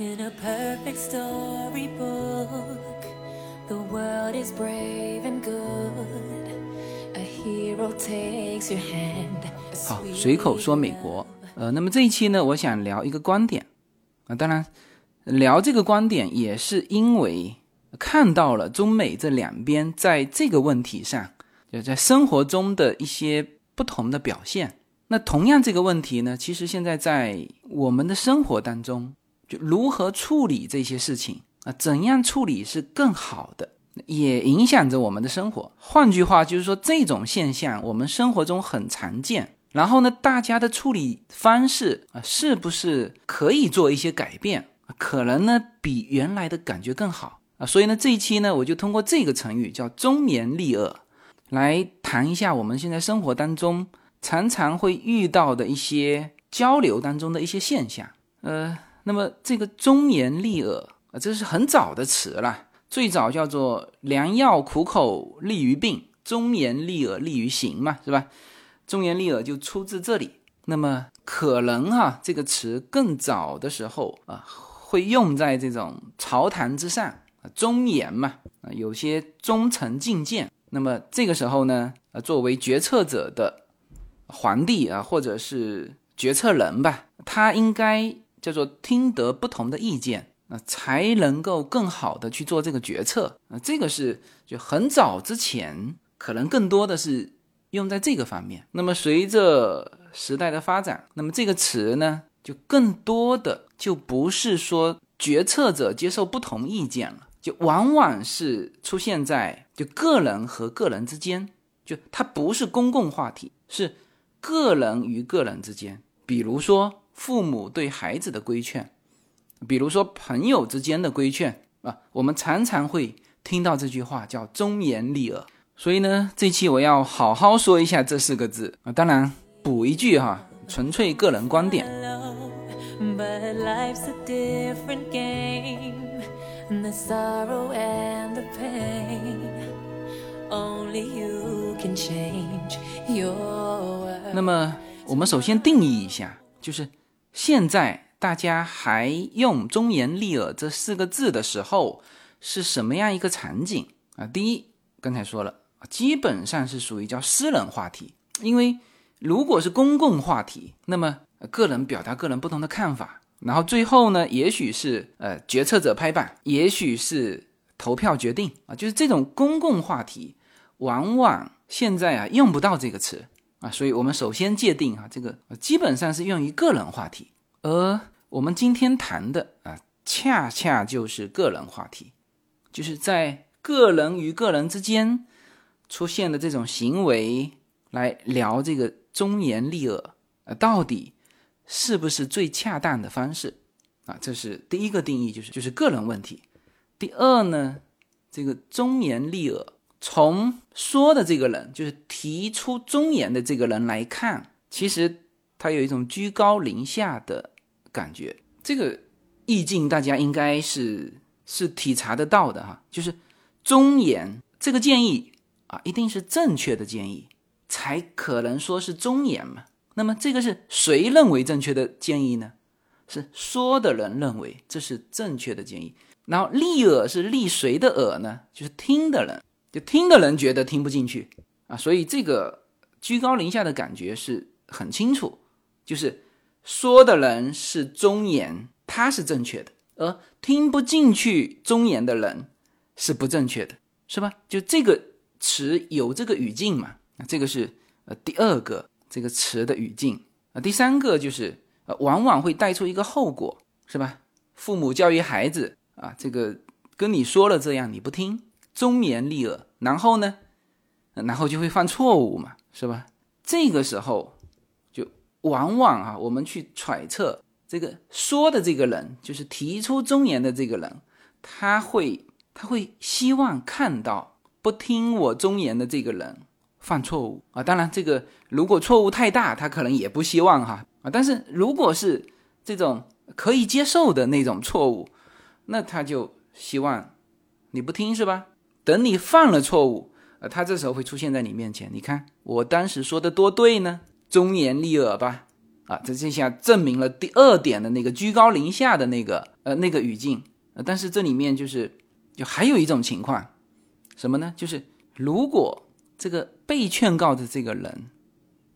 In a perfect storybook, the world is brave and good. A hero takes your hand. 好，随口说美国。呃，那么这一期呢，我想聊一个观点啊、当然聊这个观点也是因为看到了中美这两边在这个问题上，就在生活中的一些不同的表现。那同样这个问题呢，其实现在在我们的生活当中，就如何处理这些事情啊，怎样处理是更好的，也影响着我们的生活。换句话就是说，这种现象我们生活中很常见。然后呢，大家的处理方式啊，是不是可以做一些改变？可能呢，比原来的感觉更好啊。所以呢，这一期呢，我就通过这个成语叫“忠言逆耳”，来谈一下我们现在生活当中常常会遇到的一些交流当中的一些现象。呃，那么这个“忠言逆耳”啊，这是很早的词了，最早叫做“良药苦口利于病，忠言逆耳利于行”嘛，是吧？忠言逆耳就出自这里。那么可能哈、这个词更早的时候啊，会用在这种朝堂之上啊，忠言嘛啊，有些忠臣进谏。那么这个时候呢，呃，作为决策者的皇帝啊，或者是决策人吧，他应该叫做听得不同的意见啊，才能够更好的去做这个决策啊。这个是就很早之前，可能更多的是用在这个方面。那么随着时代的发展，那么这个词呢，就更多的就不是说决策者接受不同意见了，就往往是出现在就个人和个人之间，就它不是公共话题，是个人与个人之间。比如说父母对孩子的规劝，比如说朋友之间的规劝啊，我们常常会听到这句话叫忠言逆耳。所以呢，这期我要好好说一下这四个字啊，当然补一句哈，纯粹个人观点。love, but life's a different game. The sorrow and the pain, only you can change your world. 那么我们首先定义一下，就是现在大家还用“忠言逆耳”这四个字的时候，是什么样一个场景啊？第一，刚才说了，基本上是属于叫私人话题，因为如果是公共话题，那么个人表达个人不同的看法，然后最后呢，也许是呃决策者拍板，也许是投票决定啊，就是这种公共话题，往往现在啊用不到这个词。啊，所以我们首先界定啊，这个基本上是用于个人话题，而我们今天谈的啊，恰恰就是个人话题，就是在个人与个人之间出现的这种行为，来聊这个忠言逆耳，呃，到底是不是最恰当的方式啊？这是第一个定义，就是就是个人问题。第二呢，这个忠言逆耳。从说的这个人，就是提出忠言的这个人来看，其实他有一种居高临下的感觉。这个意境大家应该是是体察得到的哈，就是忠言这个建议啊，一定是正确的建议，才可能说是忠言嘛。那么这个是谁认为正确的建议呢？是说的人认为这是正确的建议。然后立耳是立谁的耳呢？就是听的人。就听的人觉得听不进去啊，所以这个居高临下的感觉是很清楚，就是说的人是忠言，他是正确的，而听不进去忠言的人是不正确的，是吧？就这个词有这个语境嘛？啊，这个是呃第二个这个词的语境啊，第三个就是呃往往会带出一个后果，是吧？父母教育孩子啊，这个跟你说了这样你不听。忠言逆耳，然后呢，然后就会犯错误嘛，是吧？这个时候就往往啊，我们去揣测这个说的这个人，就是提出忠言的这个人，他会他会希望看到不听我忠言的这个人犯错误啊。当然，这个如果错误太大，他可能也不希望哈啊。但是如果是这种可以接受的那种错误，那他就希望你不听是吧？等你犯了错误，呃，他这时候会出现在你面前。你看我当时说的多对呢，忠言逆耳吧？啊，这这下证明了第二点的那个居高临下的那个呃那个语境。呃，但是这里面就是就还有一种情况，什么呢？就是如果这个被劝告的这个人，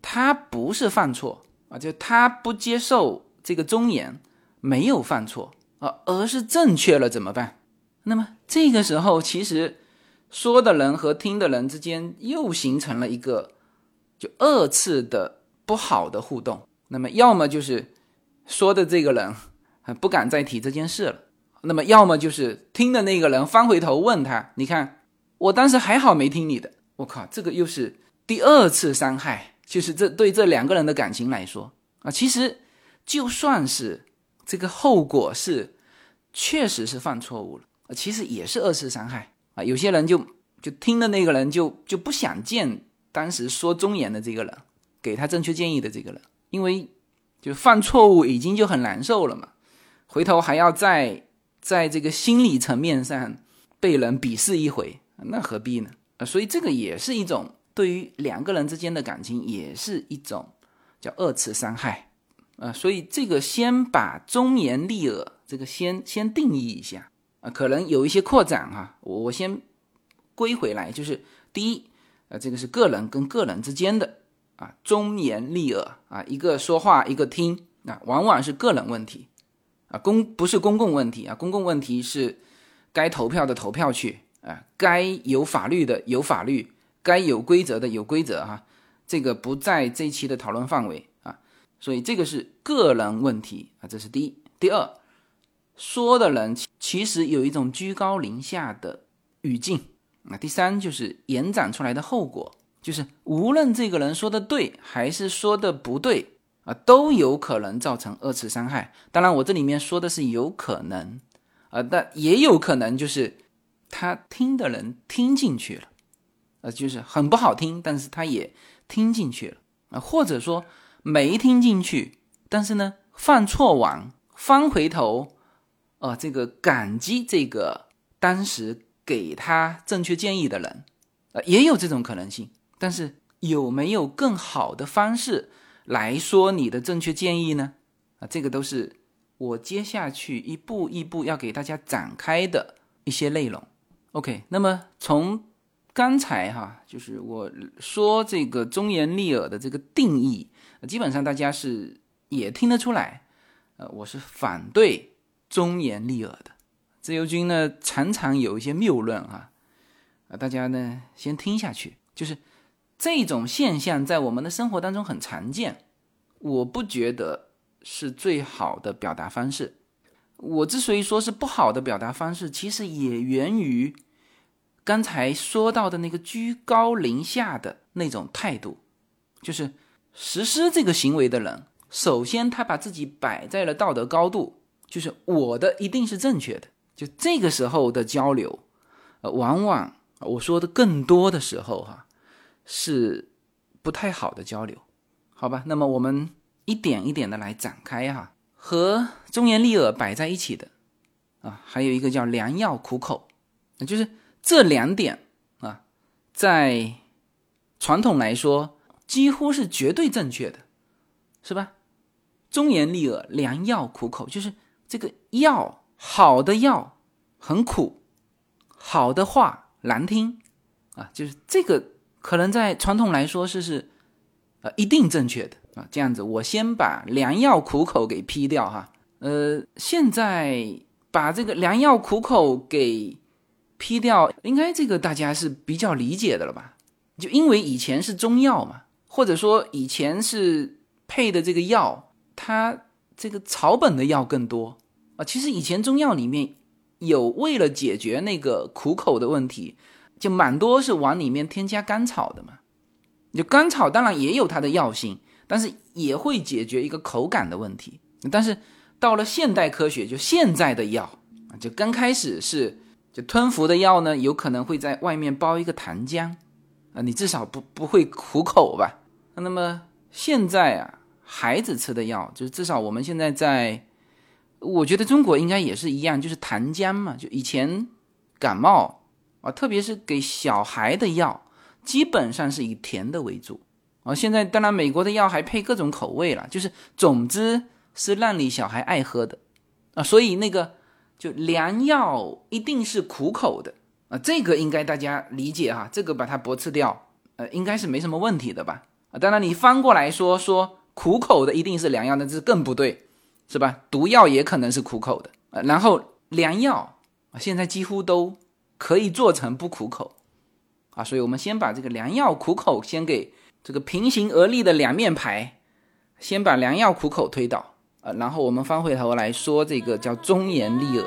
他不是犯错啊，就他不接受这个忠言，没有犯错啊，而是正确了，怎么办？那么这个时候，其实说的人和听的人之间又形成了一个就二次的不好的互动。那么要么就是说的这个人不敢再提这件事了，那么要么就是听的那个人翻回头问他：“你看，我当时还好没听你的。”我靠，这个又是第二次伤害，就是这对这两个人的感情来说啊，其实就算是这个后果是确实是犯错误了。其实也是二次伤害啊！有些人就就听的那个人就就不想见当时说忠言的这个人，给他正确建议的这个人，因为就犯错误已经就很难受了嘛，回头还要在在这个心理层面上被人鄙视一回，那何必呢？啊，所以这个也是一种对于两个人之间的感情，也是一种叫二次伤害啊！所以这个先把忠言逆耳这个先先定义一下。啊，可能有一些扩展哈，我我先归回来，就是第一，呃，这个是个人跟个人之间的啊，忠言逆耳啊，一个说话一个听，啊，往往是个人问题啊，公不是公共问题啊，公共问题是该投票的投票去啊，该有法律的有法律，该有规则的有规则哈，这个不在这期的讨论范围啊，所以这个是个人问题啊，这是第一，第二。说的人其实有一种居高临下的语境。那第三就是延展出来的后果，就是无论这个人说的对还是说的不对啊，都有可能造成二次伤害。当然，我这里面说的是有可能啊，但也有可能就是他听的人听进去了，呃，就是很不好听，但是他也听进去了啊，或者说没听进去，但是呢犯错完翻回头。呃，这个感激这个当时给他正确建议的人，呃，也有这种可能性。但是有没有更好的方式来说你的正确建议呢？啊，这个都是我接下去一步一步要给大家展开的一些内容。OK，那么从刚才哈，就是我说这个忠言逆耳的这个定义，基本上大家是也听得出来，呃，我是反对。忠言逆耳的自由军呢，常常有一些谬论啊，啊，大家呢先听下去，就是这种现象在我们的生活当中很常见，我不觉得是最好的表达方式。我之所以说是不好的表达方式，其实也源于刚才说到的那个居高临下的那种态度，就是实施这个行为的人，首先他把自己摆在了道德高度。就是我的一定是正确的，就这个时候的交流，呃，往往我说的更多的时候哈，是不太好的交流，好吧？那么我们一点一点的来展开哈，和忠言逆耳摆在一起的啊，还有一个叫良药苦口，就是这两点啊，在传统来说几乎是绝对正确的，是吧？忠言逆耳，良药苦口，就是。这个药好的药很苦，好的话难听啊，就是这个可能在传统来说是是呃一定正确的啊。这样子，我先把良药苦口给批掉哈。呃，现在把这个良药苦口给批掉，应该这个大家是比较理解的了吧？就因为以前是中药嘛，或者说以前是配的这个药，它。这个草本的药更多啊，其实以前中药里面有为了解决那个苦口的问题，就蛮多是往里面添加甘草的嘛。就甘草当然也有它的药性，但是也会解决一个口感的问题。但是到了现代科学，就现在的药啊，就刚开始是就吞服的药呢，有可能会在外面包一个糖浆啊，你至少不不会苦口吧？那么现在啊。孩子吃的药，就是至少我们现在在，我觉得中国应该也是一样，就是糖浆嘛。就以前感冒啊，特别是给小孩的药，基本上是以甜的为主啊。现在当然美国的药还配各种口味了，就是总之是让你小孩爱喝的啊，所以那个就良药一定是苦口的啊，这个应该大家理解哈，这个把它驳斥掉，呃，应该是没什么问题的吧？啊，当然你翻过来说说苦口的一定是良药，那这更不对，是吧？毒药也可能是苦口的，呃，然后良药，现在几乎都可以做成不苦口啊，所以我们先把这个良药苦口先给这个平行而立的两面牌，先把良药苦口推倒。呃，然后我们翻回头来说这个叫忠言逆耳。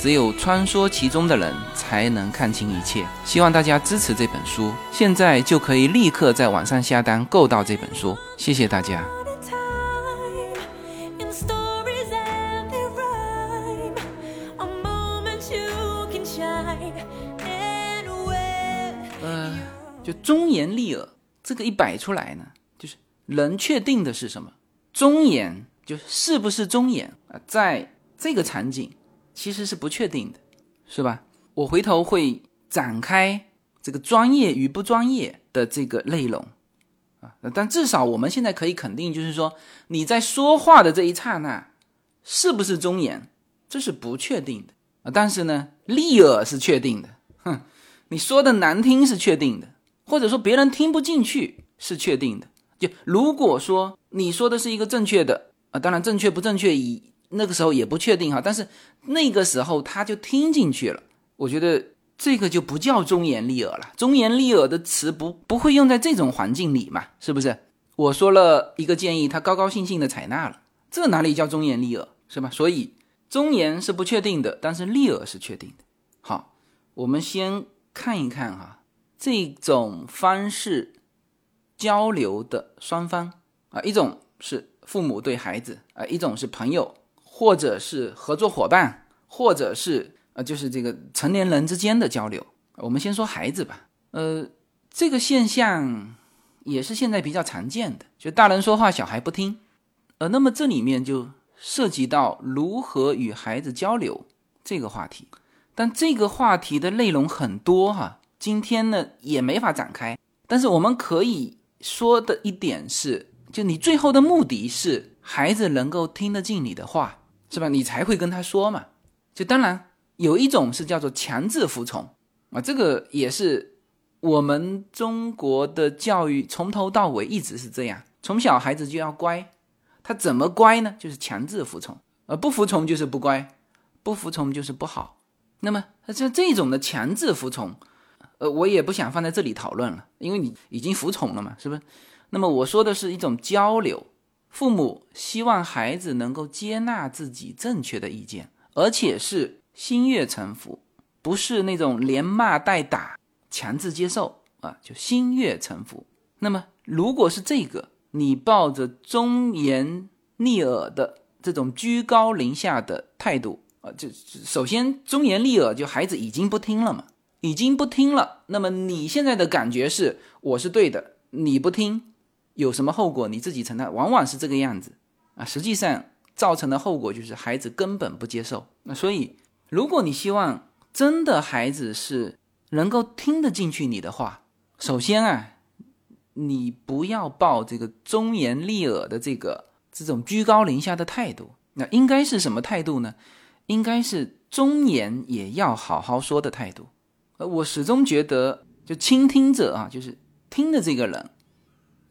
只有穿梭其中的人才能看清一切。希望大家支持这本书，现在就可以立刻在网上下单购到这本书。谢谢大家。呃，就忠言逆耳这个一摆出来呢，就是能确定的是什么？忠言就是不是忠言啊、在这个场景其实是不确定的，是吧？我回头会展开这个专业与不专业的这个内容啊，但至少我们现在可以肯定，就是说你在说话的这一刹那是不是忠言，这是不确定的啊。但是呢，利耳是确定的，哼。你说的难听是确定的，或者说别人听不进去是确定的。就如果说你说的是一个正确的啊，当然正确不正确以那个时候也不确定哈，但是那个时候他就听进去了，我觉得这个就不叫忠言逆耳了。忠言逆耳的词不不会用在这种环境里嘛，是不是？我说了一个建议，他高高兴兴的采纳了，这哪里叫忠言逆耳是吧？所以忠言是不确定的，但是逆耳是确定的。好，我们先。看一看哈，这种方式交流的双方啊，一种是父母对孩子啊，一种是朋友，或者是合作伙伴，或者是呃，就是这个成年人之间的交流。我们先说孩子吧，呃，这个现象也是现在比较常见的，就大人说话，小孩不听，呃，那么这里面就涉及到如何与孩子交流这个话题。但这个话题的内容很多哈，今天呢也没法展开。但是我们可以说的一点是，就你最后的目的是孩子能够听得进你的话，是吧？你才会跟他说嘛。就当然有一种是叫做强制服从啊，这个也是我们中国的教育从头到尾一直是这样，从小孩子就要乖，他怎么乖呢？就是强制服从，而不服从就是不乖，不服从就是不好。那么像这种的强制服从，呃，我也不想放在这里讨论了，因为你已经服从了嘛，是不是？那么我说的是一种交流，父母希望孩子能够接纳自己正确的意见，而且是心悦诚服，不是那种连骂带打，强制接受啊，就心悦诚服。那么如果是这个，你抱着忠言逆耳的这种居高临下的态度。啊，就首先忠言逆耳，就孩子已经不听了嘛，已经不听了。那么你现在的感觉是我是对的，你不听有什么后果你自己承担，往往是这个样子啊。实际上造成的后果就是孩子根本不接受。那所以，如果你希望真的孩子是能够听得进去你的话，首先啊，你不要抱这个忠言逆耳的这个这种居高临下的态度。那应该是什么态度呢？应该是忠言也要好好说的态度，呃，我始终觉得，就倾听者啊，就是听的这个人，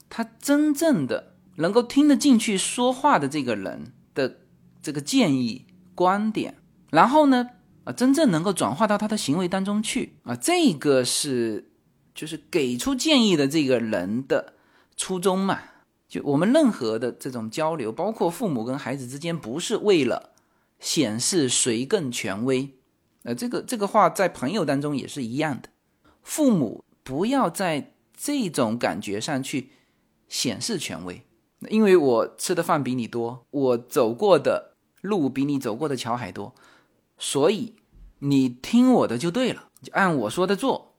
他真正的能够听得进去说话的这个人的这个建议观点，然后呢，啊，真正能够转化到他的行为当中去啊，这个是就是给出建议的这个人的初衷嘛。就我们任何的这种交流，包括父母跟孩子之间，不是为了。显示谁更权威，呃，这个这个话在朋友当中也是一样的。父母不要在这种感觉上去显示权威，因为我吃的饭比你多，我走过的路比你走过的桥还多，所以你听我的就对了，就按我说的做。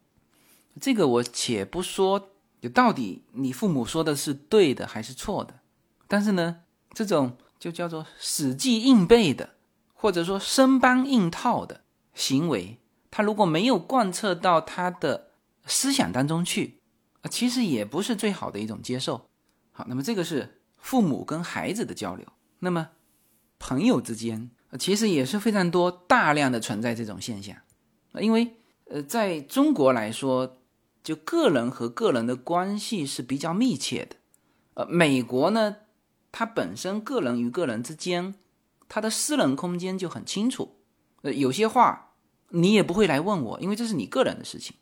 这个我且不说，就到底你父母说的是对的还是错的，但是呢，这种就叫做死记硬背的，或者说生搬硬套的行为，他如果没有贯彻到他的思想当中去，啊，其实也不是最好的一种接受。好，那么这个是父母跟孩子的交流，那么朋友之间其实也是非常多、大量的存在这种现象，因为呃，在中国来说。就个人和个人的关系是比较密切的，呃，美国呢，它本身个人与个人之间，它的私人空间就很清楚，呃，有些话你也不会来问我，因为这是你个人的事情。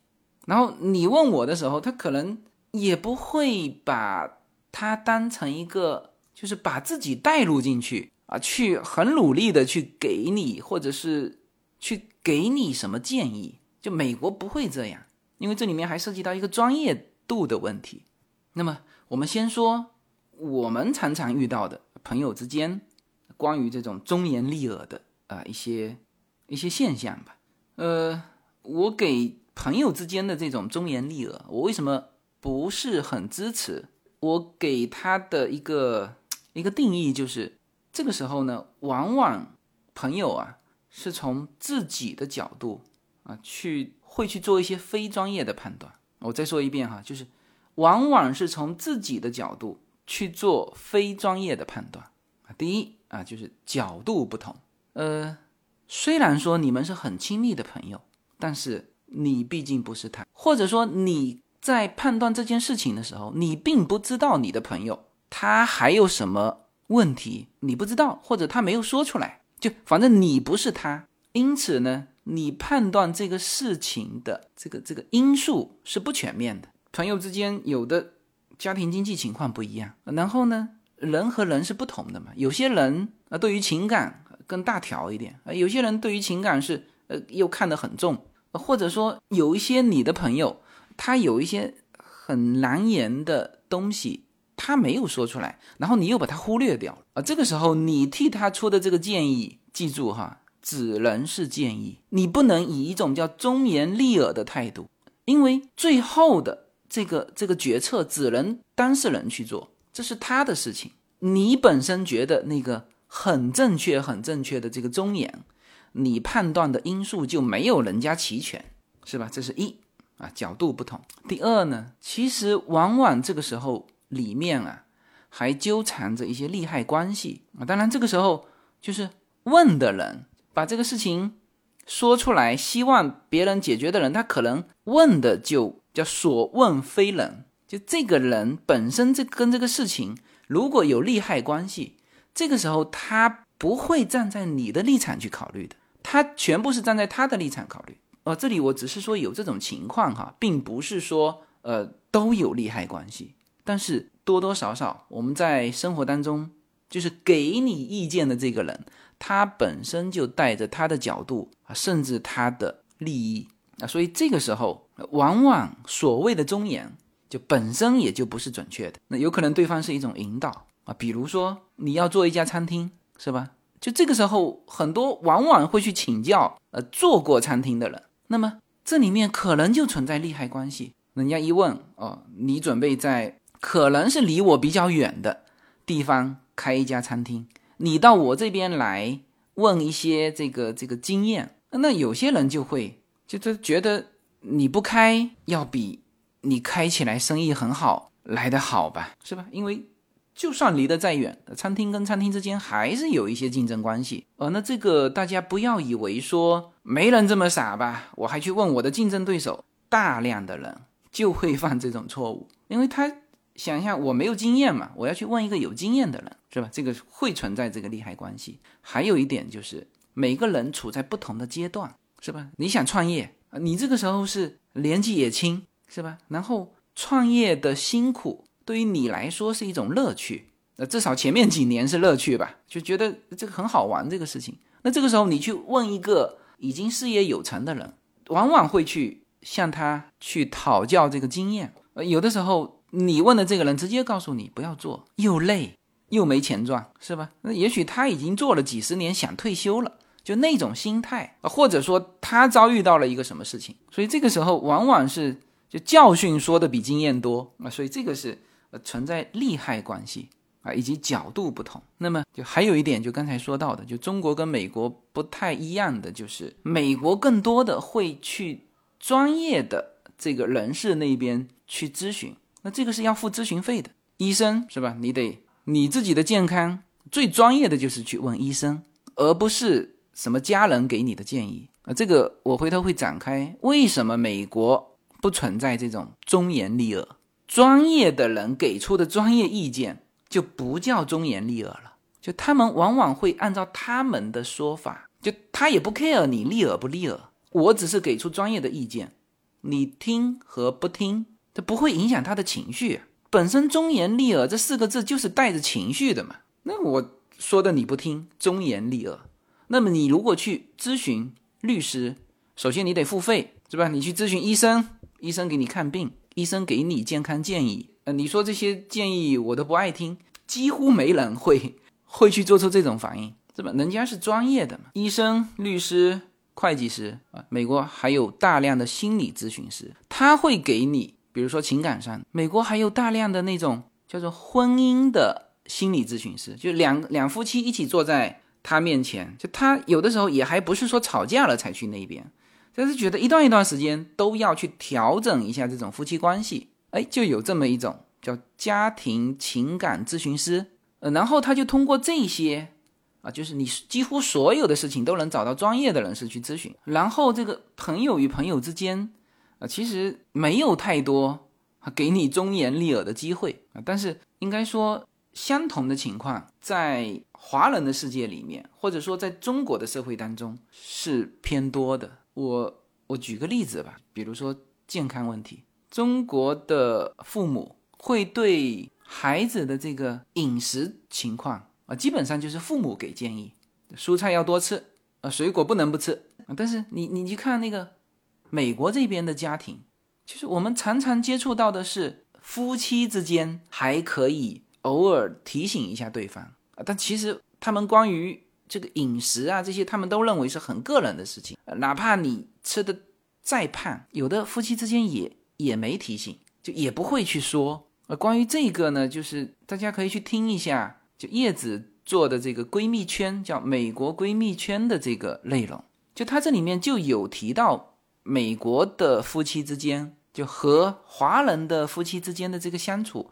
然后你问我的时候，他可能也不会把它当成一个，就是把自己带入进去啊，去很努力的去给你，或者是去给你什么建议。就美国不会这样。因为这里面还涉及到一个专业度的问题。那么，我们先说我们常常遇到的朋友之间关于这种忠言逆耳的啊一些一些现象吧。呃，我给朋友之间的这种忠言逆耳，我为什么不是很支持？我给他的一个 一个定义就是，这个时候呢，往往朋友啊是从自己的角度啊去。会去做一些非专业的判断。我再说一遍哈，就是往往是从自己的角度去做非专业的判断啊。第一啊，就是角度不同。呃，虽然说你们是很亲密的朋友，但是你毕竟不是他，或者说你在判断这件事情的时候，你并不知道你的朋友他还有什么问题，你不知道，或者他没有说出来，就反正你不是他，因此呢。你判断这个事情的这个这个因素是不全面的。朋友之间有的家庭经济情况不一样，然后呢，人和人是不同的嘛。有些人啊，对于情感更大条一点啊，有些人对于情感是呃又看得很重，或者说有一些你的朋友，他有一些很难言的东西，他没有说出来，然后你又把他忽略掉了啊。这个时候你替他出的这个建议，记住哈。只能是建议，你不能以一种叫忠言逆耳的态度，因为最后的这个这个决策只能当事人去做，这是他的事情。你本身觉得那个很正确、很正确的这个忠言，你判断的因素就没有人家齐全，是吧？这是一啊，角度不同。第二呢，其实往往这个时候里面啊，还纠缠着一些利害关系啊。当然，这个时候就是问的人。把这个事情说出来，希望别人解决的人，他可能问的就叫所问非人，就这个人本身这跟这个事情如果有利害关系，这个时候他不会站在你的立场去考虑的，他全部是站在他的立场考虑。哦，这里我只是说有这种情况哈，并不是说呃都有利害关系，但是多多少少我们在生活当中，就是给你意见的这个人。他本身就带着他的角度啊，甚至他的利益啊，所以这个时候，往往所谓的忠言就本身也就不是准确的。那有可能对方是一种引导啊，比如说你要做一家餐厅，是吧？就这个时候，很多往往会去请教呃做过餐厅的人，那么这里面可能就存在利害关系。人家一问哦，你准备在可能是离我比较远的地方开一家餐厅。你到我这边来问一些这个这个经验，那有些人就会就就觉得你不开要比你开起来生意很好来得好吧，是吧？因为就算离得再远，餐厅跟餐厅之间还是有一些竞争关系。呃，那这个大家不要以为说没人这么傻吧，我还去问我的竞争对手，大量的人就会犯这种错误，因为他。想一下，我没有经验嘛，我要去问一个有经验的人，是吧？这个会存在这个利害关系。还有一点就是，每个人处在不同的阶段，是吧？你想创业啊，你这个时候是年纪也轻，是吧？然后创业的辛苦对于你来说是一种乐趣，那至少前面几年是乐趣吧，就觉得这个很好玩这个事情。那这个时候你去问一个已经事业有成的人，往往会去向他去讨教这个经验。呃，有的时候你问的这个人直接告诉你不要做，又累又没钱赚，是吧？那也许他已经做了几十年，想退休了，就那种心态，或者说他遭遇到了一个什么事情，所以这个时候往往是就教训说的比经验多啊，所以这个是存在利害关系啊，以及角度不同。那么就还有一点，就刚才说到的，就中国跟美国不太一样的，就是美国更多的会去专业的这个人士那边去咨询。那这个是要付咨询费的，医生是吧？你得你自己的健康最专业的就是去问医生，而不是什么家人给你的建议啊。这个我回头会展开，为什么美国不存在这种忠言逆耳？专业的人给出的专业意见就不叫忠言逆耳了，就他们往往会按照他们的说法，就他也不 care 你逆耳不逆耳，我只是给出专业的意见，你听和不听。这不会影响他的情绪，本身“忠言逆耳”这四个字就是带着情绪的嘛。那我说的你不听，忠言逆耳。那么你如果去咨询律师，首先你得付费，是吧？你去咨询医生，医生给你看病，医生给你健康建议。呃，你说这些建议我都不爱听，几乎没人会 会去做出这种反应，是吧？人家是专业的嘛，医生、律师、会计师啊，美国还有大量的心理咨询师，他会给你。比如说情感上，美国还有大量的那种叫做婚姻的心理咨询师，就两两夫妻一起坐在他面前，就他有的时候也还不是说吵架了才去那边，但是觉得一段一段时间都要去调整一下这种夫妻关系，哎，就有这么一种叫家庭情感咨询师，呃，然后他就通过这些啊，就是你几乎所有的事情都能找到专业的人士去咨询，然后这个朋友与朋友之间。啊，其实没有太多给你忠言逆耳的机会啊，但是应该说，相同的情况在华人的世界里面，或者说在中国的社会当中是偏多的。我我举个例子吧，比如说健康问题，中国的父母会对孩子的这个饮食情况啊，基本上就是父母给建议，蔬菜要多吃，啊，水果不能不吃。但是你你去看那个。美国这边的家庭，其实我们常常接触到的是夫妻之间还可以偶尔提醒一下对方啊，但其实他们关于这个饮食啊这些，他们都认为是很个人的事情，哪怕你吃的再胖，有的夫妻之间也也没提醒，就也不会去说。呃，关于这个呢，就是大家可以去听一下，就叶子做的这个闺蜜圈，叫美国闺蜜圈的这个内容，就它这里面就有提到。美国的夫妻之间，就和华人的夫妻之间的这个相处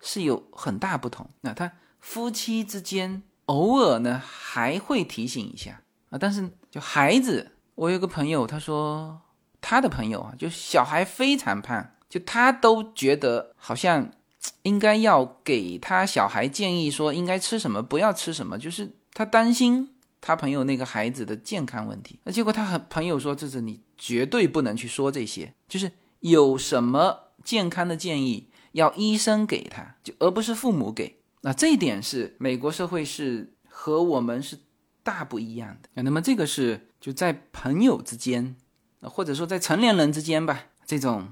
是有很大不同。那他夫妻之间偶尔呢还会提醒一下啊，但是就孩子，我有个朋友，他说他的朋友啊，就小孩非常胖，就他都觉得好像应该要给他小孩建议说应该吃什么，不要吃什么，就是他担心。他朋友那个孩子的健康问题，那结果他和朋友说：“这是你绝对不能去说这些，就是有什么健康的建议要医生给他，就而不是父母给。那这一点是美国社会是和我们是大不一样的。那么这个是就在朋友之间，或者说在成年人之间吧，这种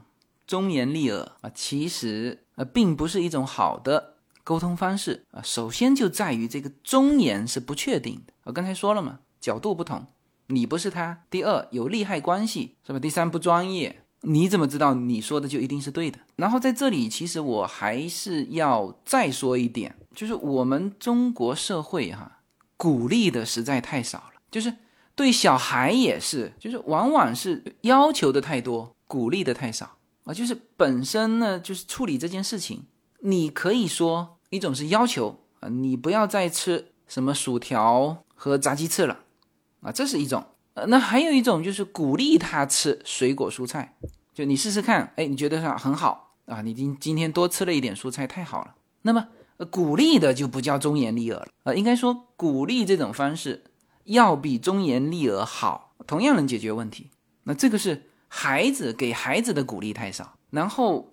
忠言逆耳啊，其实呃并不是一种好的。”沟通方式啊，首先就在于这个忠言是不确定的。我刚才说了嘛，角度不同，你不是他。第二，有利害关系，是吧？第三，不专业，你怎么知道你说的就一定是对的？然后在这里，其实我还是要再说一点，就是我们中国社会哈，鼓励的实在太少了，就是对小孩也是，就是往往是要求的太多，鼓励的太少啊。就是本身呢，就是处理这件事情，你可以说。一种是要求啊，你不要再吃什么薯条和炸鸡翅了，啊，这是一种。呃，那还有一种就是鼓励他吃水果蔬菜，就你试试看，哎，你觉得很好啊，你今今天多吃了一点蔬菜，太好了。那么鼓励的就不叫忠言逆耳了，呃，应该说鼓励这种方式要比忠言逆耳好，同样能解决问题。那这个是孩子给孩子的鼓励太少，然后。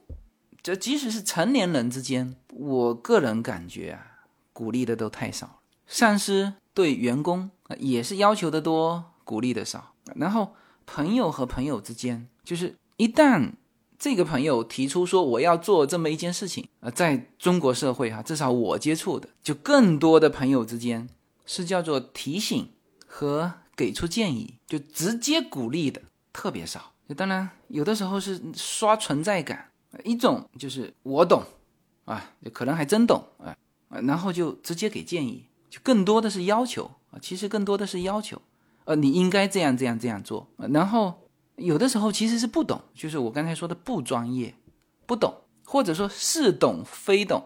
这即使是成年人之间，我个人感觉啊，鼓励的都太少了。上司对员工也是要求的多，鼓励的少。然后朋友和朋友之间，就是一旦这个朋友提出说我要做这么一件事情，呃，在中国社会哈，至少我接触的，就更多的朋友之间是叫做提醒和给出建议，就直接鼓励的特别少。当然有的时候是刷存在感，一种就是我懂，啊，可能还真懂啊，然后就直接给建议，就更多的是要求啊，其实更多的是要求，呃，你应该这样这样这样做，然后。有的时候其实是不懂，就是我刚才说的不专业，不懂，或者说似懂非懂，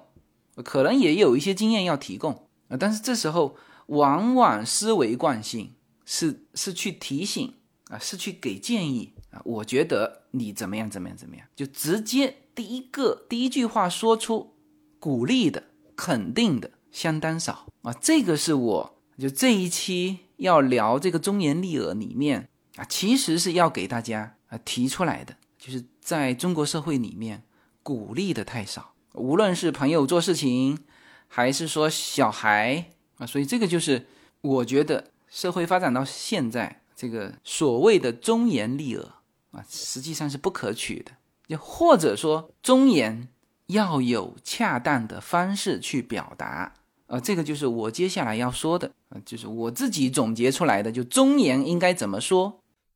可能也有一些经验要提供啊。但是这时候往往思维惯性是是去提醒啊，是去给建议啊。我觉得你怎么样怎么样怎么样，就直接第一个第一句话说出鼓励的、肯定的相当少啊。这个是我就这一期要聊这个忠言逆耳里面。啊，其实是要给大家啊提出来的，就是在中国社会里面鼓励的太少，无论是朋友做事情，还是说小孩啊，所以这个就是我觉得社会发展到现在，这个所谓的忠言逆耳啊，实际上是不可取的，就或者说忠言要有恰当的方式去表达啊，这个就是我接下来要说的啊，就是我自己总结出来的，就忠言应该怎么说。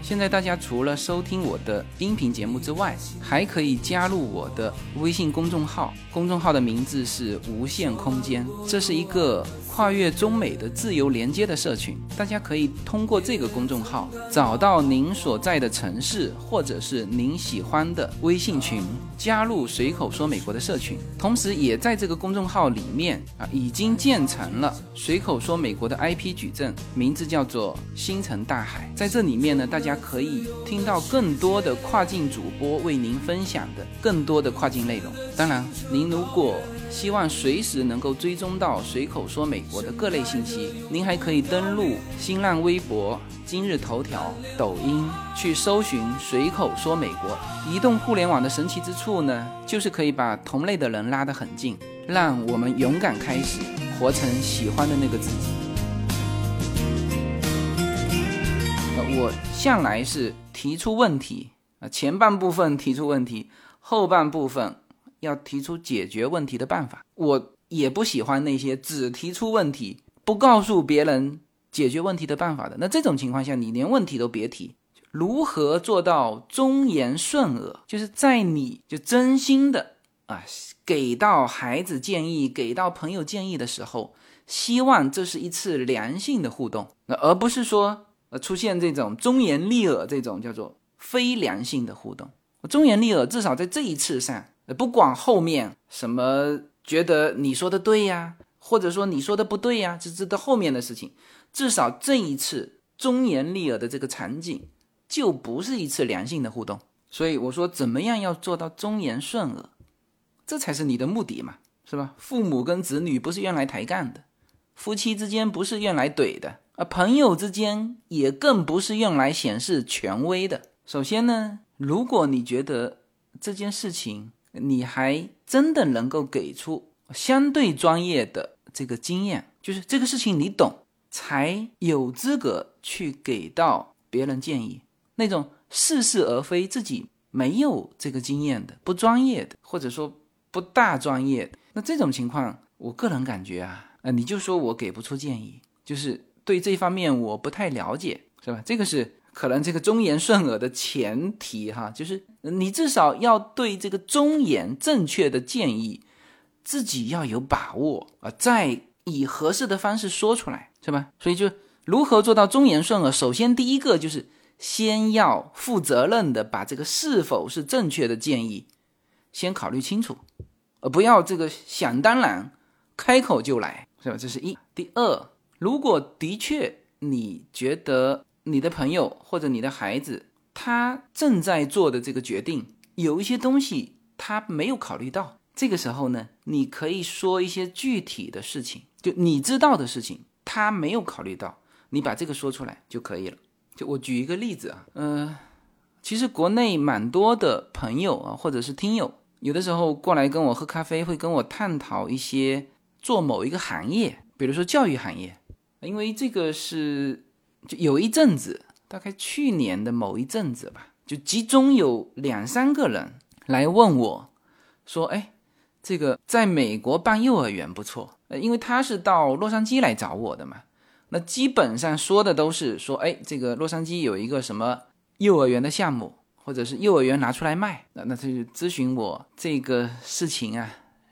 现在大家除了收听我的音频节目之外，还可以加入我的微信公众号，公众号的名字是无限空间，这是一个跨越中美的自由连接的社群。大家可以通过这个公众号找到您所在的城市或者是您喜欢的微信群，加入随口说美国的社群。同时，也在这个公众号里面啊，已经建成了随口说美国的 IP 矩阵，名字叫做星辰大海。在这里面呢，大家。可以听到更多的跨境主播为您分享的更多的跨境内容。当然，您如果希望随时能够追踪到随口说美国的各类信息，您还可以登录新浪微博、今日头条、抖音去搜寻随口说美国。移动互联网的神奇之处呢，就是可以把同类的人拉得很近，让我们勇敢开始，活成喜欢的那个自己。我向来是提出问题啊，前半部分提出问题，后半部分要提出解决问题的办法。我也不喜欢那些只提出问题，不告诉别人解决问题的办法的。那这种情况下，你连问题都别提。如何做到忠言顺耳？就是在你就真心的啊，给到孩子建议，给到朋友建议的时候，希望这是一次良性的互动，而不是说。呃，出现这种忠言逆耳这种叫做非良性的互动，忠言逆耳至少在这一次上，不管后面什么觉得你说的对呀，或者说你说的不对呀，这这到后面的事情，至少这一次忠言逆耳的这个场景就不是一次良性的互动。所以我说，怎么样要做到忠言顺耳，这才是你的目的嘛，是吧？父母跟子女不是用来抬杠的，夫妻之间不是用来怼的。而朋友之间也更不是用来显示权威的。首先呢，如果你觉得这件事情你还真的能够给出相对专业的这个经验，就是这个事情你懂，才有资格去给到别人建议。那种似是而非、自己没有这个经验的、不专业的，或者说不大专业，那这种情况，我个人感觉啊，呃，你就说我给不出建议，就是。对这方面我不太了解，是吧？这个是可能这个忠言顺耳的前提哈，就是你至少要对这个忠言正确的建议自己要有把握啊，再以合适的方式说出来，是吧？所以就如何做到忠言顺耳，首先第一个就是先要负责任的把这个是否是正确的建议先考虑清楚，呃，不要这个想当然开口就来，是吧？这是一。第二。如果的确你觉得你的朋友或者你的孩子他正在做的这个决定有一些东西他没有考虑到，这个时候呢，你可以说一些具体的事情，就你知道的事情他没有考虑到，你把这个说出来就可以了。就我举一个例子啊，呃，其实国内蛮多的朋友啊，或者是听友，有的时候过来跟我喝咖啡，会跟我探讨一些做某一个行业，比如说教育行业，因为这个是就有一阵子，大概去年的某一阵子吧，就集中有两三个人来问我，说，哎，这个在美国办幼儿园不错，呃，因为他是到洛杉矶来找我的嘛，那基本上说的都是说，哎，这个洛杉矶有一个什么幼儿园的项目。或者是幼儿园拿出来卖，那那他就咨询我这个事情啊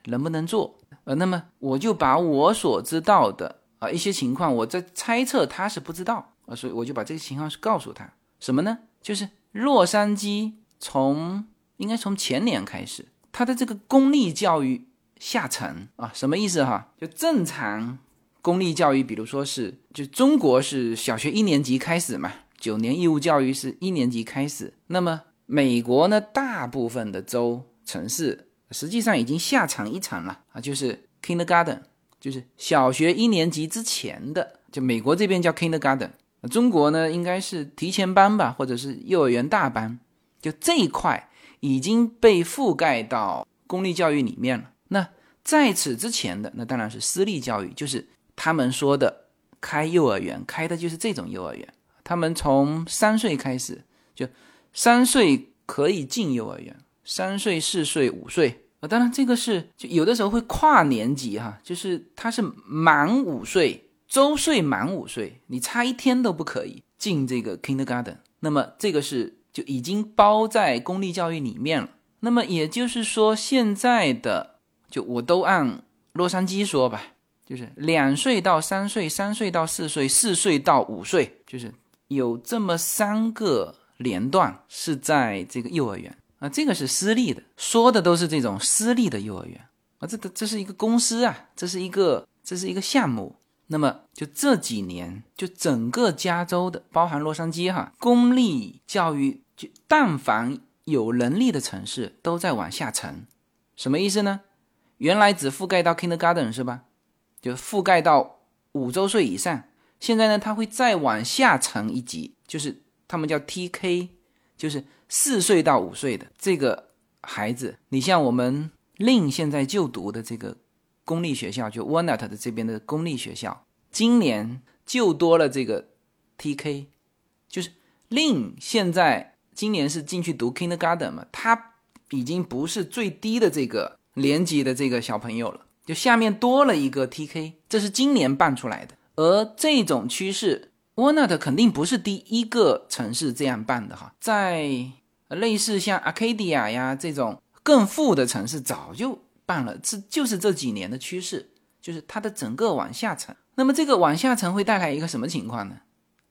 能不能做？呃，那么我就把我所知道的啊一些情况，我在猜测他是不知道啊，所以我就把这个情况是告诉他什么呢？就是洛杉矶从应该从前年开始，他的这个公立教育下沉啊，什么意思哈？就正常公立教育，比如说是就中国是小学一年级开始嘛。九年义务教育是一年级开始，那么美国呢？大部分的州城市实际上已经下沉一层了啊，就是 kindergarten，就是小学一年级之前的，就美国这边叫 kindergarten，中国呢应该是提前班吧，或者是幼儿园大班，就这一块已经被覆盖到公立教育里面了。那在此之前的，那当然是私立教育，就是他们说的开幼儿园，开的就是这种幼儿园。他们从三岁开始，就三岁可以进幼儿园，三岁、四岁、五岁啊。当然，这个是就有的时候会跨年级哈，就是他是满五岁，周岁满五岁，你差一天都不可以进这个 kindergarten。那么这个是就已经包在公立教育里面了。那么也就是说，现在的就我都按洛杉矶说吧，就是两岁到三岁，三岁到四岁，四岁到五岁，就是。有这么三个连段是在这个幼儿园啊，这个是私立的，说的都是这种私立的幼儿园啊，这个这是一个公司啊，这是一个这是一个项目。那么就这几年，就整个加州的，包含洛杉矶哈，公立教育就但凡有能力的城市都在往下沉，什么意思呢？原来只覆盖到 kindergarten 是吧？就覆盖到五周岁以上。现在呢，它会再往下沉一级，就是他们叫 TK，就是四岁到五岁的这个孩子。你像我们令现在就读的这个公立学校，就 Walnut 的这边的公立学校，今年就多了这个 TK，就是令现在今年是进去读 Kindergarten 嘛，他已经不是最低的这个年级的这个小朋友了，就下面多了一个 TK，这是今年办出来的。而这种趋势，Walnut 肯定不是第一个城市这样办的哈，在类似像 Arcadia 呀这种更富的城市早就办了，这就是这几年的趋势，就是它的整个往下沉。那么这个往下沉会带来一个什么情况呢？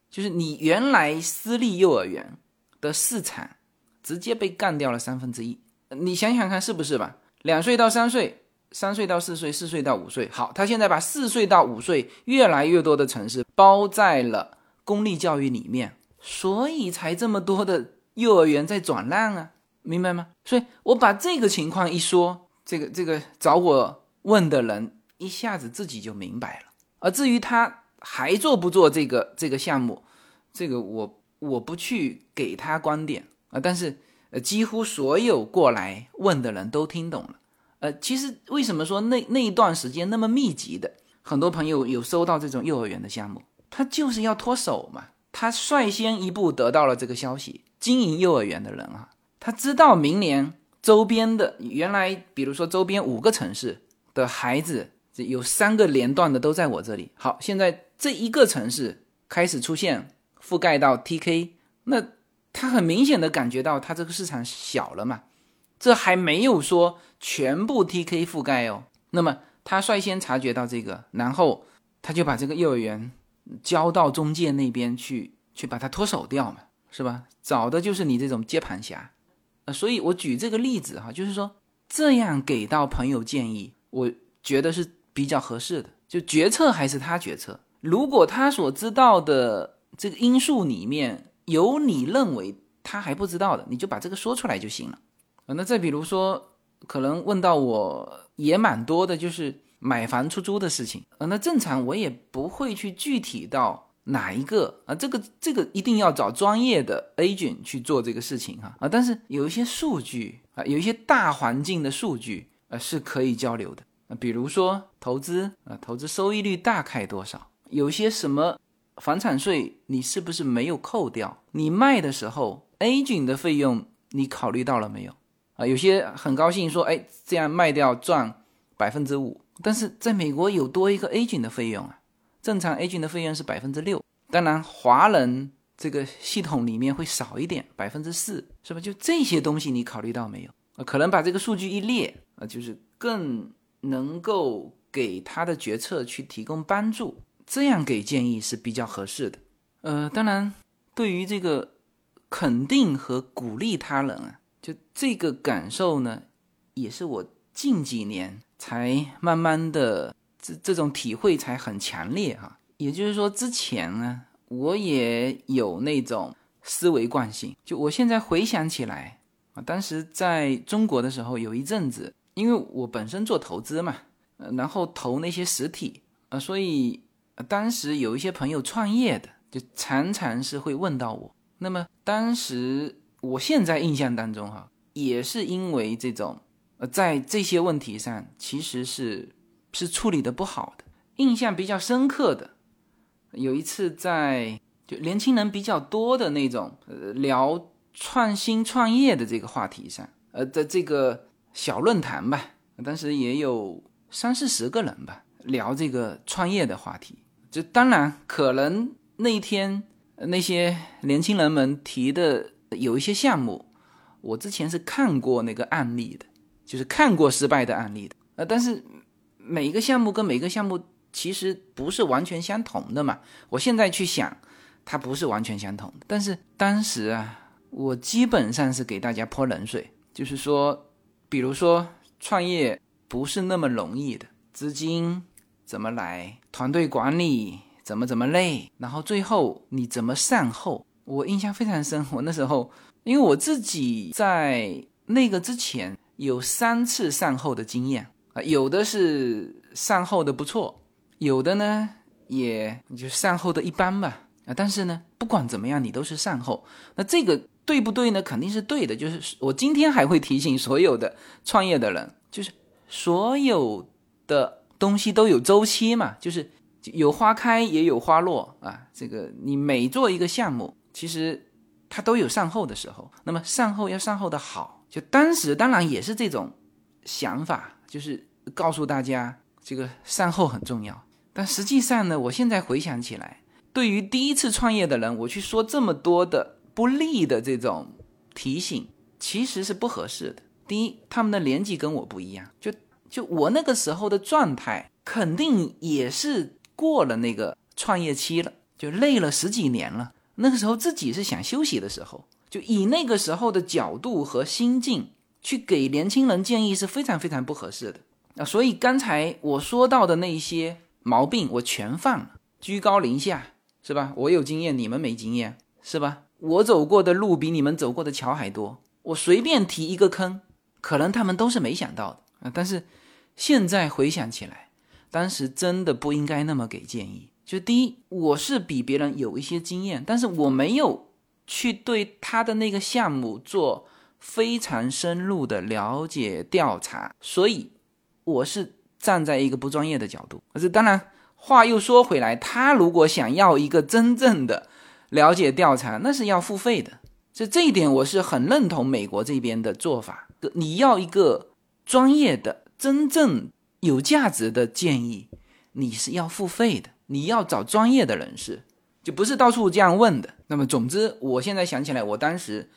就是你原来私立幼儿园的市场直接被干掉了三分之一，你想想看是不是吧？两岁到三岁。三岁到四岁，四岁到五岁，好，他现在把四岁到五岁越来越多的城市包在了公立教育里面，所以才这么多的幼儿园在转让啊，明白吗？所以我把这个情况一说，这个这个找我问的人一下子自己就明白了。而至于他还做不做这个这个项目，这个我我不去给他观点啊，但是呃，几乎所有过来问的人都听懂了。呃，其实为什么说那那一段时间那么密集的，很多朋友有收到这种幼儿园的项目，他就是要脱手嘛。他率先一步得到了这个消息，经营幼儿园的人啊，他知道明年周边的原来，比如说周边五个城市的孩子，有三个连段的都在我这里。好，现在这一个城市开始出现覆盖到 TK，那他很明显的感觉到他这个市场小了嘛。这还没有说全部 TK 覆盖哦。那么他率先察觉到这个，然后他就把这个幼儿园交到中介那边去，去把它脱手掉嘛，是吧？找的就是你这种接盘侠。呃，所以我举这个例子哈，就是说这样给到朋友建议，我觉得是比较合适的。就决策还是他决策。如果他所知道的这个因素里面有你认为他还不知道的，你就把这个说出来就行了。啊，那再比如说，可能问到我也蛮多的，就是买房出租的事情啊。那正常我也不会去具体到哪一个啊，这个这个一定要找专业的 agent 去做这个事情哈啊。但是有一些数据啊，有一些大环境的数据呃是可以交流的啊，比如说投资啊，投资收益率大概多少？有些什么房产税你是不是没有扣掉？你卖的时候 A 菌的费用你考虑到了没有？啊，有些很高兴说，哎，这样卖掉赚百分之五，但是在美国有多一个 A 菌的费用啊，正常 A 菌的费用是百分之六，当然华人这个系统里面会少一点，百分之四，是吧？就这些东西你考虑到没有？啊，可能把这个数据一列啊，就是更能够给他的决策去提供帮助，这样给建议是比较合适的。呃，当然对于这个肯定和鼓励他人啊。就这个感受呢，也是我近几年才慢慢的这这种体会才很强烈哈。也就是说，之前呢，我也有那种思维惯性。就我现在回想起来啊，当时在中国的时候，有一阵子，因为我本身做投资嘛，呃，然后投那些实体啊，所以当时有一些朋友创业的，就常常是会问到我。那么当时。我现在印象当中，哈，也是因为这种，呃，在这些问题上，其实是是处理的不好的。印象比较深刻的，有一次在就年轻人比较多的那种，呃，聊创新创业的这个话题上，呃的这个小论坛吧，当时也有三四十个人吧，聊这个创业的话题。就当然可能那一天那些年轻人们提的。有一些项目，我之前是看过那个案例的，就是看过失败的案例的。呃，但是每一个项目跟每一个项目其实不是完全相同的嘛。我现在去想，它不是完全相同的。但是当时啊，我基本上是给大家泼冷水，就是说，比如说创业不是那么容易的，资金怎么来，团队管理怎么怎么累，然后最后你怎么善后。我印象非常深，我那时候，因为我自己在那个之前有三次善后的经验啊，有的是善后的不错，有的呢也就善后的一般吧啊，但是呢，不管怎么样，你都是善后，那这个对不对呢？肯定是对的。就是我今天还会提醒所有的创业的人，就是所有的东西都有周期嘛，就是有花开也有花落啊，这个你每做一个项目。其实，它都有善后的时候。那么善后要善后的好，就当时当然也是这种想法，就是告诉大家这个善后很重要。但实际上呢，我现在回想起来，对于第一次创业的人，我去说这么多的不利的这种提醒，其实是不合适的。第一，他们的年纪跟我不一样，就就我那个时候的状态，肯定也是过了那个创业期了，就累了十几年了。那个时候自己是想休息的时候，就以那个时候的角度和心境去给年轻人建议是非常非常不合适的啊。所以刚才我说到的那些毛病，我全犯了，居高临下是吧？我有经验，你们没经验是吧？我走过的路比你们走过的桥还多，我随便提一个坑，可能他们都是没想到的啊。但是现在回想起来，当时真的不应该那么给建议。就第一，我是比别人有一些经验，但是我没有去对他的那个项目做非常深入的了解调查，所以我是站在一个不专业的角度。可是当然，话又说回来，他如果想要一个真正的了解调查，那是要付费的。所以这一点我是很认同美国这边的做法。你要一个专业的、真正有价值的建议，你是要付费的。你要找专业的人士，就不是到处这样问的。那么，总之，我现在想起来，我当时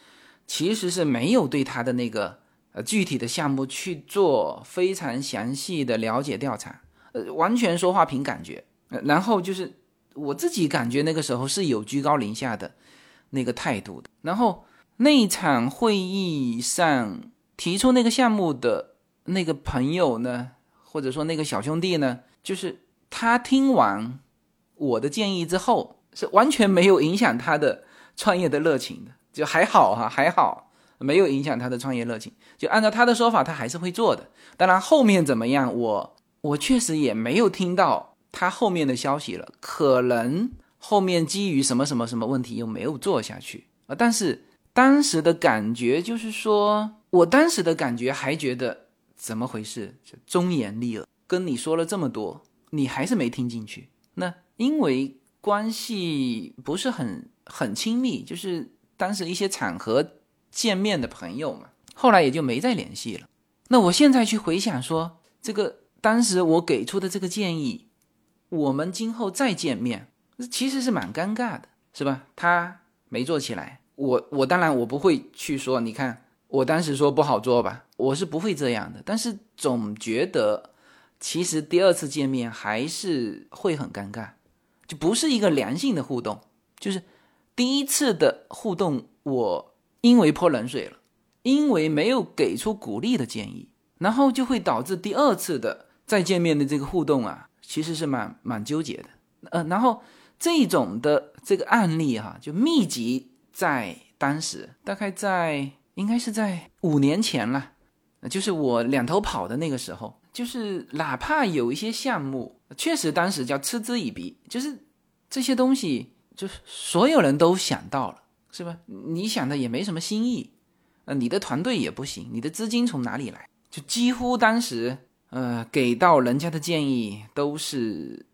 其实是没有对他的那个呃具体的项目去做非常详细的了解调查，呃，完全说话凭感觉。然后就是我自己感觉那个时候是有居高临下的那个态度的。然后那场会议上提出那个项目的那个朋友呢，或者说那个小兄弟呢，就是。他听完我的建议之后，是完全没有影响他的创业的热情的，就还好哈，还好没有影响他的创业热情。就按照他的说法，他还是会做的。当然后面怎么样，我我确实也没有听到他后面的消息了，可能后面基于什么什么什么问题又没有做下去啊。但是当时的感觉就是说，我当时的感觉还觉得怎么回事？忠言逆耳，跟你说了这么多，你还是没听进去。那因为关系不是很很亲密，就是当时一些场合见面的朋友嘛，后来也就没再联系了。那我现在去回想说，这个当时我给出的这个建议，我们今后再见面，其实是蛮尴尬的，是吧？他没做起来，我我当然我不会去说，你看。我当时说不好做吧，我是不会这样的。但是总觉得，其实第二次见面还是会很尴尬，就不是一个良性的互动。就是第一次的互动，我因为泼冷水了，因为没有给出鼓励的建议，然后就会导致第二次的再见面的这个互动啊，其实是蛮蛮纠结的。呃，然后这种的这个案例哈，就密集在当时，大概在。应该是在五年前了，就是我两头跑的那个时候，就是哪怕有一些项目，确实当时叫嗤之以鼻，就是这些东西，就是所有人都想到了，是吧？你想的也没什么新意，呃，你的团队也不行，你的资金从哪里来？就几乎当时，呃，给到人家的建议都是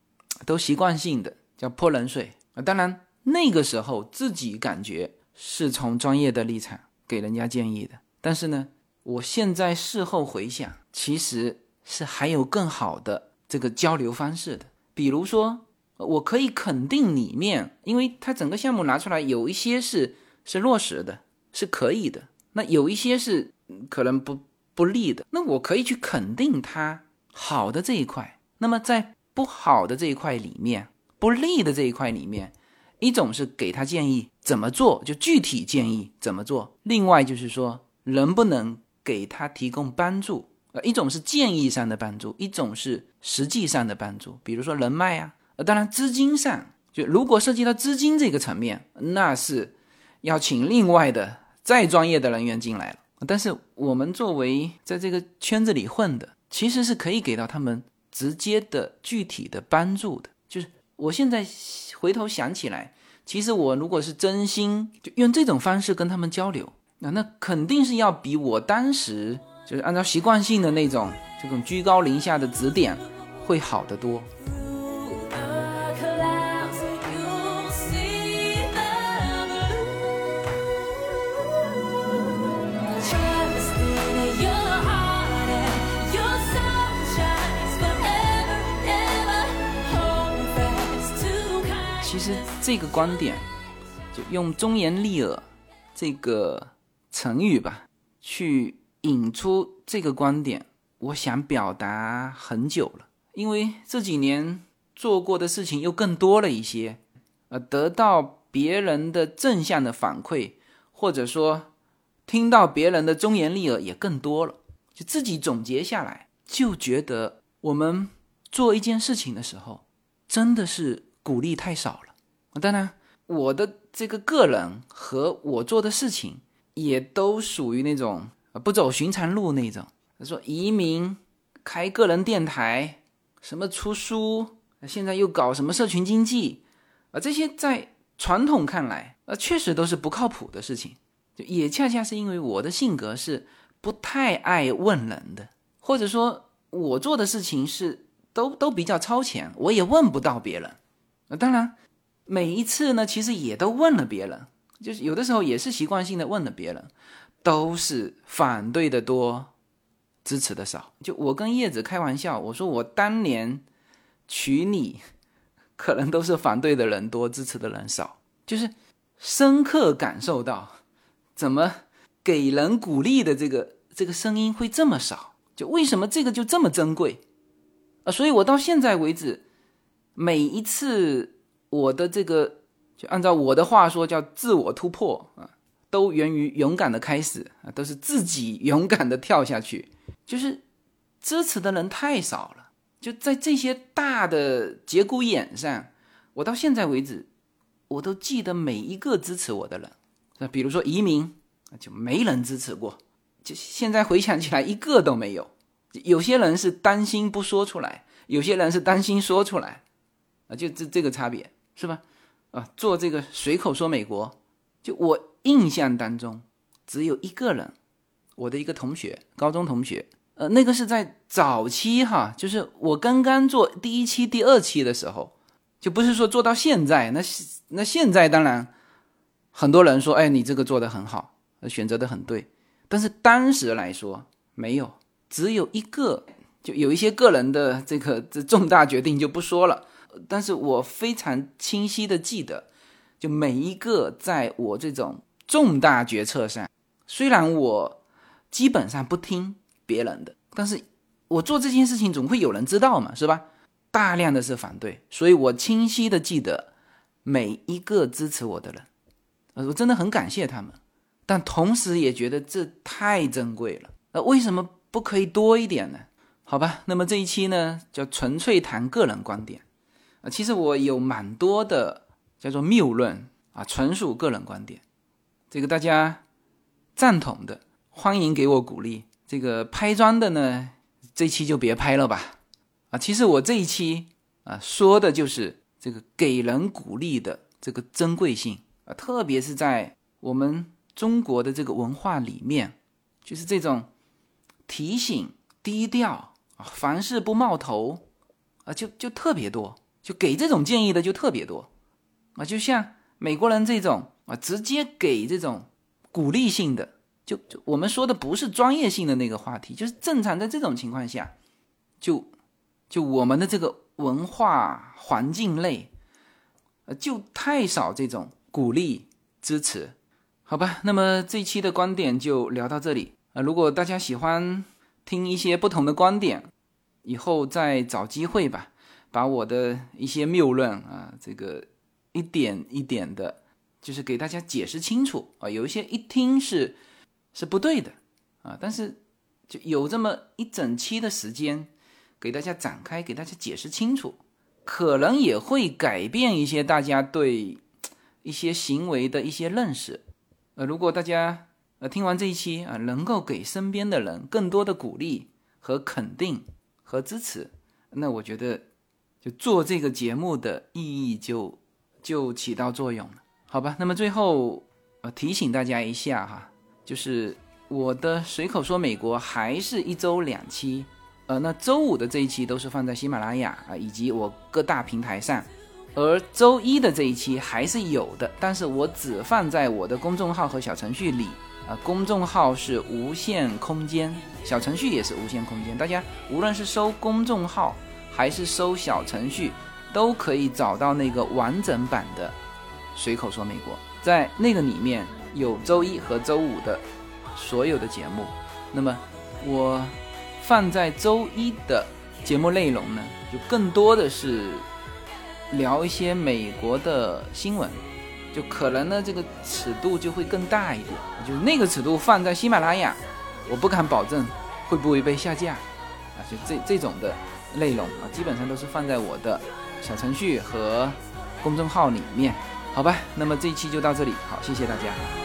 都习惯性的叫泼冷水啊。当然那个时候自己感觉是从专业的立场。给人家建议的，但是呢，我现在事后回想，其实是还有更好的这个交流方式的。比如说，我可以肯定里面，因为他整个项目拿出来，有一些是是落实的，是可以的；那有一些是可能不不利的。那我可以去肯定他好的这一块。那么在不好的这一块里面，不利的这一块里面。一种是给他建议怎么做，就具体建议怎么做；另外就是说能不能给他提供帮助。呃，一种是建议上的帮助，一种是实际上的帮助，比如说人脉啊。呃，当然资金上，就如果涉及到资金这个层面，那是要请另外的再专业的人员进来了。但是我们作为在这个圈子里混的，其实是可以给到他们直接的具体的帮助的。就是我现在。回头想起来，其实我如果是真心就用这种方式跟他们交流，那肯定是要比我当时就是按照习惯性的那种这种居高临下的指点会好得多。其实这个观点，就用“忠言逆耳”这个成语吧，去引出这个观点，我想表达很久了。因为这几年做过的事情又更多了一些，呃，得到别人的正向的反馈，或者说听到别人的忠言逆耳也更多了。就自己总结下来，就觉得我们做一件事情的时候，真的是鼓励太少了。当然，我的这个个人和我做的事情也都属于那种不走寻常路那种。他说移民、开个人电台、什么出书，现在又搞什么社群经济，啊，这些在传统看来，呃，确实都是不靠谱的事情。就也恰恰是因为我的性格是不太爱问人的，或者说我做的事情是都都比较超前，我也问不到别人。啊，当然。每一次呢，其实也都问了别人，就是有的时候也是习惯性的问了别人，都是反对的多，支持的少。就我跟叶子开玩笑，我说我当年娶你，可能都是反对的人多，支持的人少。就是深刻感受到，怎么给人鼓励的这个这个声音会这么少？就为什么这个就这么珍贵？啊，所以我到现在为止，每一次。我的这个，按照我的话说，叫自我突破啊，都源于勇敢的开始啊，都是自己 勇敢的跳下去。就是支持的人太少了，就在这些大的节骨眼上，我到现在为止，我都记得每一个支持我的人。那比如说移民，就没人支持过，就现在回想起来，一个都没有。有些人是担心不说出来，有些人是担心说出来，啊，就这这个差别。是吧？啊，做这个随口说美国，就我印象当中，只有一个人我的一个同学，高中同学，呃，那个是在早期哈，就是我刚刚做第一期、第二期的时候，就不是说做到现在，那那现在当然很多人说，哎，你这个做的很好，选择的很对，但是当时来说没有，只有一个，就有一些个人的这个这重大决定就不说了，但是我非常清晰的记得，就每一个在我这种重大决策上。虽然我基本上不听别人的，但是我做这件事情总会有人知道嘛，是吧？大量的是反对，所以我清晰的记得每一个支持我的人，我真的很感谢他们，但同时也觉得这太珍贵了。呃，为什么不可以多一点呢？好吧，那么这一期呢，叫纯粹谈个人观点啊，其实我有蛮多的叫做谬论啊，纯属个人观点，这个大家。赞同的，欢迎给我鼓励。这个拍砖的呢，这期就别拍了吧。啊，其实我这一期啊，说的就是这个给人鼓励的这个珍贵性啊，特别是在我们中国的这个文化里面，就是这种提醒、低调啊，凡事不冒头啊，就就特别多，就给这种建议的就特别多啊，就像美国人这种啊，直接给这种。鼓励性的，就就我们说的不是专业性的那个话题，就是正常在这种情况下，就就我们的这个文化环境类，呃，就太少这种鼓励支持，好吧？那么这期的观点就聊到这里啊。如果大家喜欢听一些不同的观点，以后再找机会吧，把我的一些谬论啊，这个一点一点的。就是给大家解释清楚啊，有一些一听是是不对的啊，但是就有这么一整期的时间给大家展开，给大家解释清楚，可能也会改变一些大家对一些行为的一些认识。呃，如果大家呃听完这一期啊，能够给身边的人更多的鼓励和肯定和支持，那我觉得就做这个节目的意义就就起到作用了。好吧，那么最后呃提醒大家一下哈，就是我的随口说美国还是一周两期，呃，那周五的这一期都是放在喜马拉雅啊以及我各大平台上，而周一的这一期还是有的，但是我只放在我的公众号和小程序里啊，公众号是无限空间，小程序也是无限空间，大家无论是搜公众号还是搜小程序，都可以找到那个完整版的。随口说美国，在那个里面有周一和周五的所有的节目。那么我放在周一的节目内容呢，就更多的是聊一些美国的新闻，就可能呢这个尺度就会更大一点。就那个尺度放在喜马拉雅，我不敢保证会不会被下架啊。就这这种的内容啊，基本上都是放在我的小程序和公众号里面。好吧，那么这一期就到这里，好，谢谢大家。